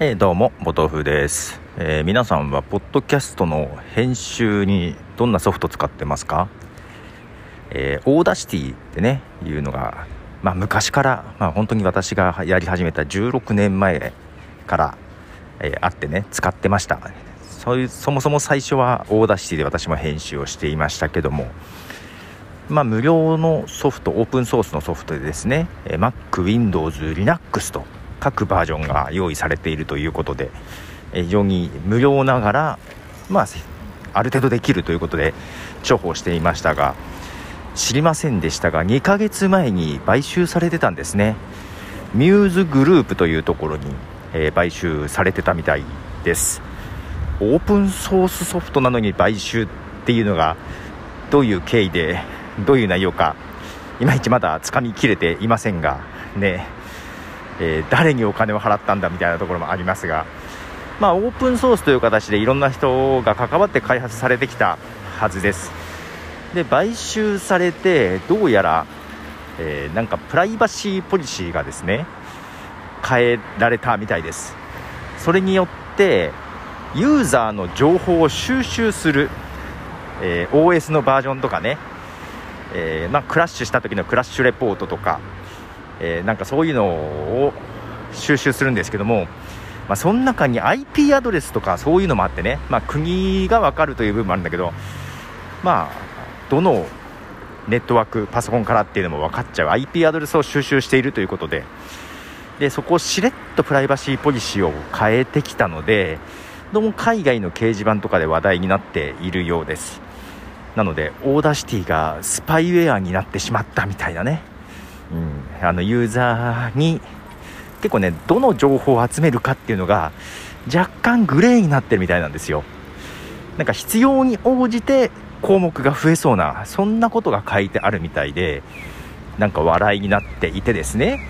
えー、どうも、ボトフです、えー、皆さんは、ポッドキャストの編集にどんなソフト使ってますか？えー、 Audacity ってね、いうのが、まあ、昔から、まあ、本当に私がやり始めた16年前から、え、あってね、使ってました。そういう、そもそも最初は Audacity で私も編集をしていましたけども、まあ、無料のソフト、オープンソースのソフトでですね、Mac、Windows、Linux と、各バージョンが用意されているということで非常に無料ながら、まあ、ある程度できるということで重宝していましたが知りませんでしたが2ヶ月前に買収されてたんですね。ミューズグループというところに、えー、買収されてたみたいです。オープンソースソフトなのに買収っていうのがどういう経緯でどういう内容かいまいちまだつかみきれていませんがね。えー、誰にお金を払ったんだみたいなところもありますが、まあ、オープンソースという形でいろんな人が関わって開発されてきたはずです。で買収されてどうやら、えー、なんかプライバシーポリシーがですね変えられたみたいです。それによってユーザーの情報を収集する、えー、OS のバージョンとかね、えーまあ、クラッシュした時のクラッシュレポートとかえー、なんかそういうのを収集するんですけども、まあ、その中に IP アドレスとかそういうのもあってね、まあ、国が分かるという部分もあるんだけど、まあ、どのネットワークパソコンからっていうのも分かっちゃう。IP アドレスを収集しているということで。でそこをしれっとプライバシーポリシーを変えてきたのでどうも海外の掲示板とかで話題になっているようです。なので Audacity がスパイウェアになってしまったみたいなね。うん、あのユーザーに結構ねどの情報を集めるかっていうのが若干グレーになってるみたいなんですよ。なんか必要に応じて項目が増えそうなそんなことが書いてあるみたいでなんか笑いになっていてですね。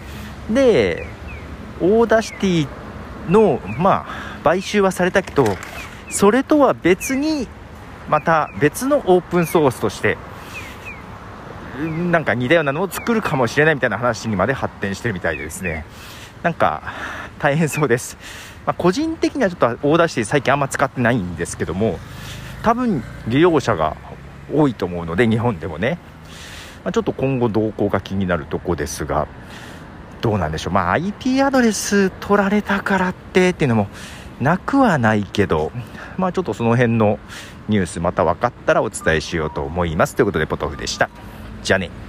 で Audacity のまあ買収はされたけどそれとは別にまた別のオープンソースとしてなんか似たようなのを作るかもしれないみたいな話にまで発展してるみたいでですね。なんか大変そうです、まあ、個人的にはちょっと Audacity 最近あんま使ってないんですけども多分利用者が多いと思うので日本でもね、まあ、ちょっと今後動向が気になるとこですがどうなんでしょう、まあ、IP アドレス取られたからってっていうのもなくはないけど、まあ、ちょっとその辺のニュースまた分かったらお伝えしようと思います。ということでポトフでした。じゃあね。